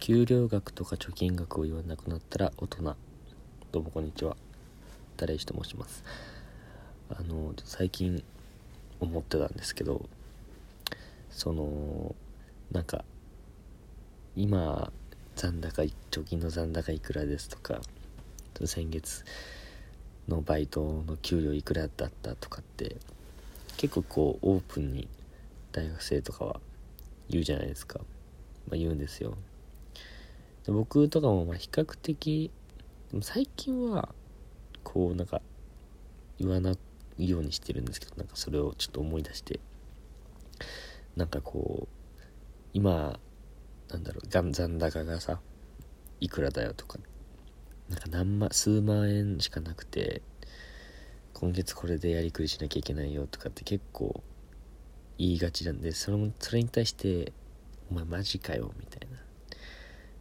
給料額とか貯金額を言わなくなったら大人。どうもこんにちは。誰石と申します。あの最近思ってたんですけどそのなんか今残高貯金の残高いくらですとか先月のバイトの給料いくらだったとかって結構こうオープンに大学生とかは言うじゃないですか、まあ、言うんですよ。で僕とかもまあ比較的でも最近はこうなんか言わないようにしてるんですけどなんかそれをちょっと思い出してなんかこう今なんだろう残高がさいくらだよとかなんか何万数万円しかなくて今月これでやりくりしなきゃいけないよとかって結構言いがちなんでそれそれに対して「お前マジかよ」みたいな「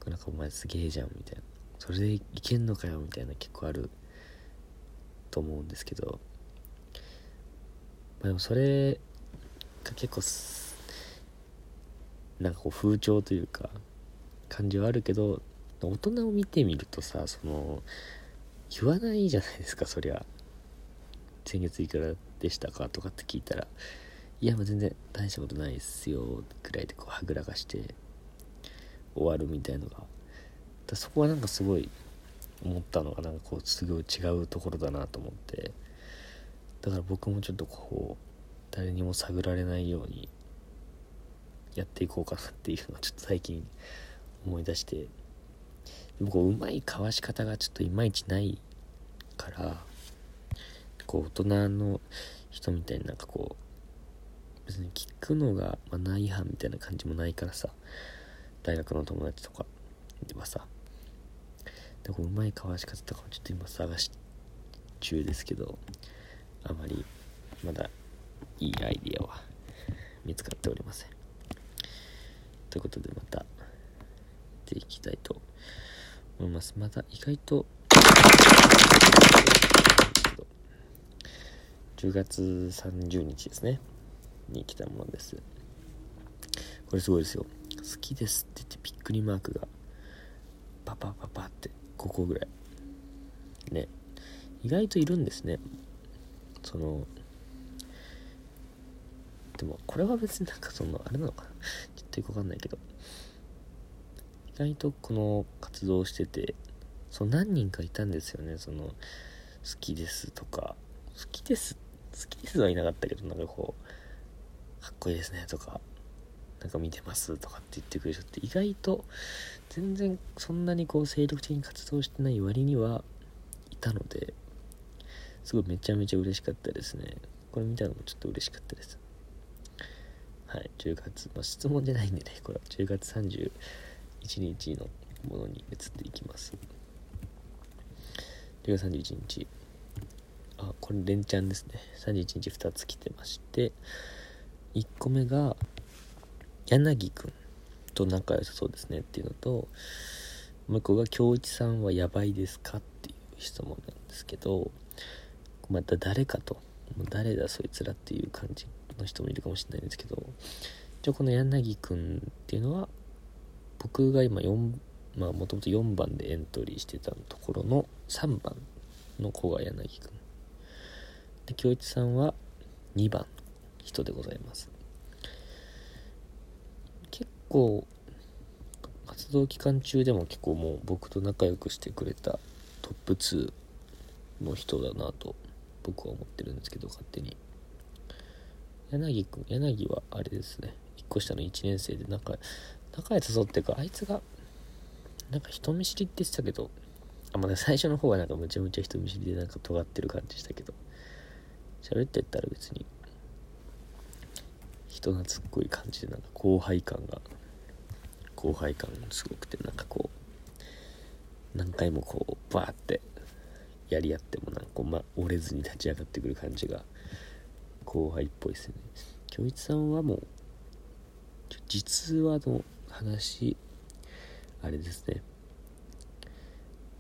なんかお前すげえじゃん」みたいな「それでいけんのかよ」みたいな結構あると思うんですけど。まあでもそれが結構なんかこう風潮というか感じはあるけど大人を見てみるとさその言わないじゃないですかそりゃ。先月いくらでしたかとかって聞いたらいやもう全然大したことないっすよくらいでこうはぐらかして終わるみたいのが。だそこはなんかすごい思ったのがなんかこうすごい違うところだなと思って。だから僕もちょっとこう誰にも探られないようにやっていこうかなっていうのはちょっと最近思い出して。でもこううまいかわし方がちょっといまいちないからこう大人の人みたいになんかこう別に聞くのがマナー違反みたいな感じもないからさ。大学の友達とかではさでこううまいかわし方とかもちょっと今探し中ですけどあまりまだいいアイディアは見つかっておりません。ということでまたていきたいと思います。また意外と10月30日ですね。に来たものです。これすごいですよ。好きですって言ってびっくりマークがパパパパって5個ぐらい。ね。意外といるんですね。そのでもこれは別になんかそのあれなのかな。ちょっとよくわかんないけど。意外とこの活動しててその何人かいたんですよね。その好きですとか。好きです好きですはいなかったけどなんかこうかっこいいですねとか。なんか見てますとかって言ってくれる人って意外と全然そんなにこう精力的に活動してない割にはいたのですごいめちゃめちゃ嬉しかったですね。これ見たのもちょっと嬉しかったです。はい10月、まあ、質問じゃないんでねこれは。10月31日のものに移っていきます。10月31日。あこれ連チャンですね。31日2つ来てまして1個目が柳くんと仲良さそうですねっていうのともう一個が京一さんはやばいですかっていう質問なんですけどまた誰かと誰だそいつらっていう感じの人もいるかもしれないんですけど一応この柳くんっていうのは僕が今4まあもともと4番でエントリーしてたところの3番の子が柳くん。で京一さんは2番人でございます。構活動期間中でも結構もう僕と仲良くしてくれたトップ2の人だなと僕は思ってるんですけど勝手に。柳くん柳はあれですね。1個下の1年生で仲仲良さそうっていうかあいつがなんか人見知りって言ってたけどあまあ、最初の方はなんかむちゃむちゃ人見知りでなんか尖ってる感じしたけど喋ってったら別に人懐っこい感じでなんか後輩感が後輩感すごくてなんかこう何回もこうバーってやり合ってもなんか、ま、折れずに立ち上がってくる感じが後輩っぽいですね。京一さんはもう実話の話あれですね。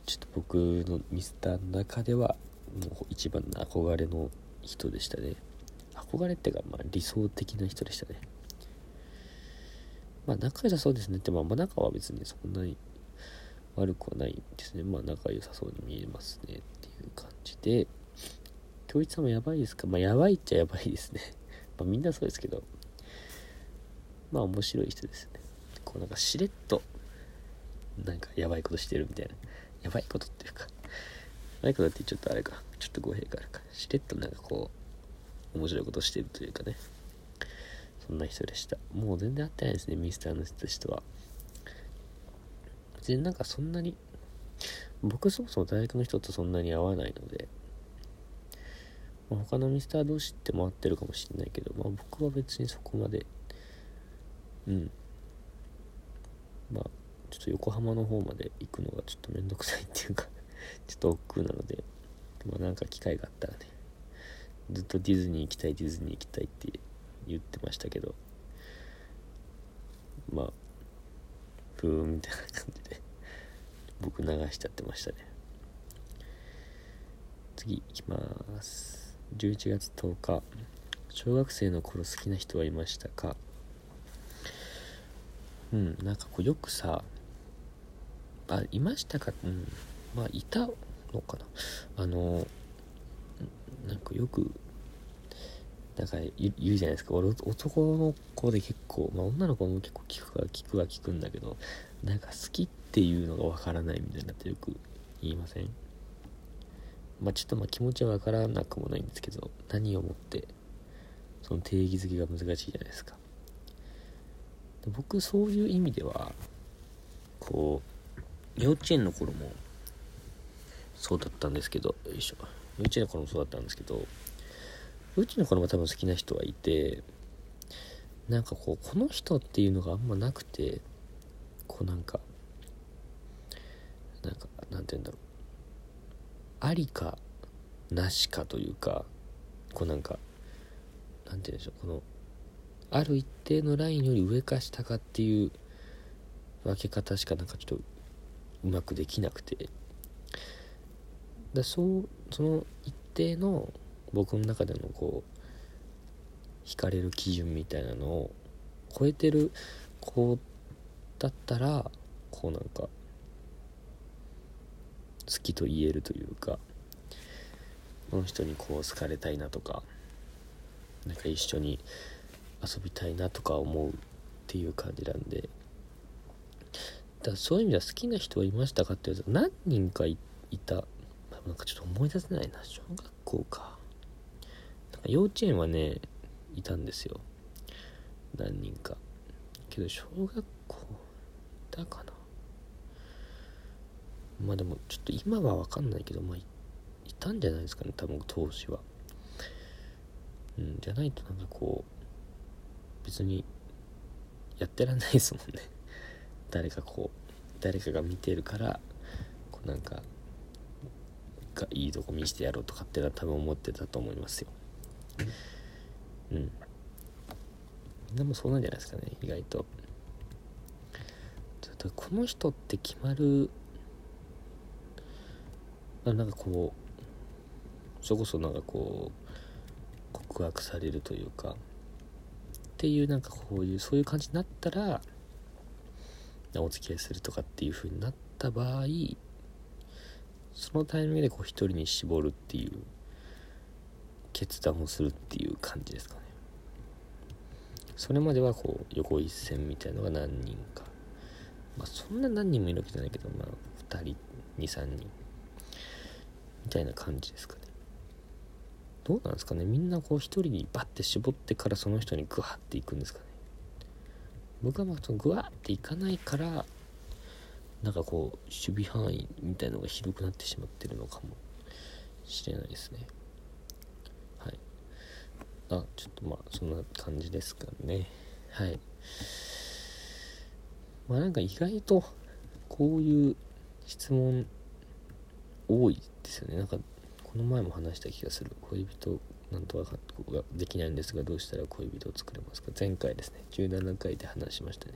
ちょっと僕のミスターの中ではもう一番の憧れの人でしたね。憧れっていうか、まあ、理想的な人でしたね。まあ仲良さそうですね。ってまあ仲は別にそんなに悪くはないですね。まあ仲良さそうに見えますねっていう感じで。京一さんもやばいですか？まあやばいっちゃやばいですね。まあみんなそうですけど。まあ面白い人ですね。こうなんかしれっとなんかやばいことしてるみたいな。やばいことっていうか。やばいことってちょっとあれか。ちょっと語弊があるか。しれっとなんかこう面白いことしてるというかね。そんな人でした。もう全然会ってないですねミスターの人としては。別になんかそんなに僕そもそも大学の人とそんなに会わないので、まあ、他のミスター同士って回ってるかもしれないけど、まあ、僕は別にそこまでうん。まあちょっと横浜の方まで行くのがちょっとめんどくさいっていうかちょっと億劫なのでまあなんか機会があったらねずっとディズニー行きたいディズニー行きたいって言ってましたけどまあブーみたいな感じで僕流しちゃってましたね。次いきます。11月10日。小学生の頃好きな人はいましたか？うんなんかこうよくさあいましたか？うんまあいたのかな？あのなんかよくなんか言うじゃないですか。俺男の子で結構、まあ、女の子も結構聞くは聞くは聞くんだけどなんか好きっていうのがわからないみたいなってよく言いません？まあちょっとまあ気持ちはわからなくもないんですけど何をもってその定義づけが難しいじゃないですか。僕そういう意味ではこう幼稚園の頃もそうだったんですけどよいしょ。幼稚園の頃もそうだったんですけどうちの子も多分好きな人はいてなんかこうこの人っていうのがあんまなくてこうなんかなんかなんて言うんだろう。ありかなしかというかこうなんかなんて言うんでしょう。このある一定のラインより上か下かっていう分け方しかなんかちょっとうまくできなくて。だそうその一定の僕の中でのこう惹かれる基準みたいなのを超えてる子だったらこうなんか好きと言えるというかこの人にこう好かれたいなとかなんか一緒に遊びたいなとか思うっていう感じなんで。だそういう意味では好きな人はいましたかって言うと何人かいた。なんかちょっと思い出せないな。小学校か。幼稚園はねいたんですよ。何人か。けど小学校だかな。まあでもちょっと今は分かんないけどまあいたんじゃないですかね多分当時は。うんじゃないとなんかこう別にやってらんないですもんね。誰かこう誰かが見てるからこうなんかがいいとこ見せてやろうとかってのは多分思ってたと思いますよ。うん。でもそうなんじゃないですかね意外と。ちょっとこの人って決まるあなんかこうそこそなんかこう告白されるというかっていうなんかこういうそういう感じになったらお付き合いするとかっていう風になった場合そのタイミングでこう一人に絞るっていう決断をするっていう感じですかね。それまではこう横一線みたいのが何人か。まあそんな何人もいるわけじゃないけどまあ2人23人みたいな感じですかね。どうなんですかね。みんなこう一人にバッて絞ってからその人にグワッていくんですかね。僕はまあそのグワッていかないからなんかこう守備範囲みたいのが広くなってしまってるのかもしれないですね。はい。あちょっとまあそんな感じですかね。はい。まあなんか意外とこういう質問多いですよね。なんかこの前も話した気がする。恋人なんとかができないんですがどうしたら恋人を作れますか？前回ですね。17回で話しましたね。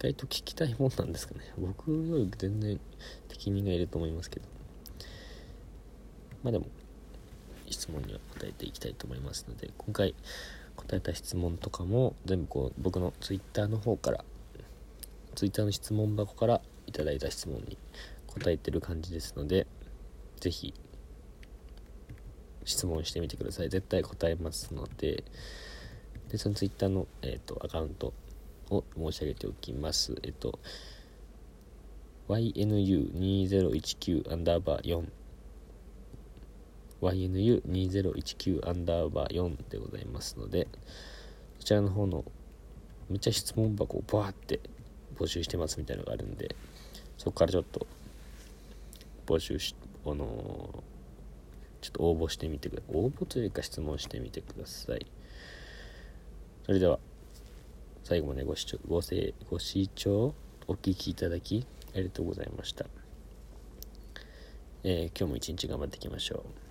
外と聞きたいもんなんですかね。僕より全然適任がいると思いますけど。まあでも質問には答えていきたいと思いますので今回答えた質問とかも全部こう僕の Twitter の方から Twitter の質問箱からいただいた質問に答えてる感じですので是非質問してみてください。絶対答えますのででその Twitter の、えーと、アカウントを申し上げておきます。えっ、と YNU2019 アンダーバー4 YNU2019 アンダーバー4でございますのでそちらの方のめっちゃ質問箱をバーって募集してますみたいなのがあるんでそこからちょっと募集しあのちょっと応募してみてください応募というか質問してみてください。それでは。最後までご視聴ごせご視聴お聞きいただきありがとうございました、えー、今日も一日頑張っていきましょう。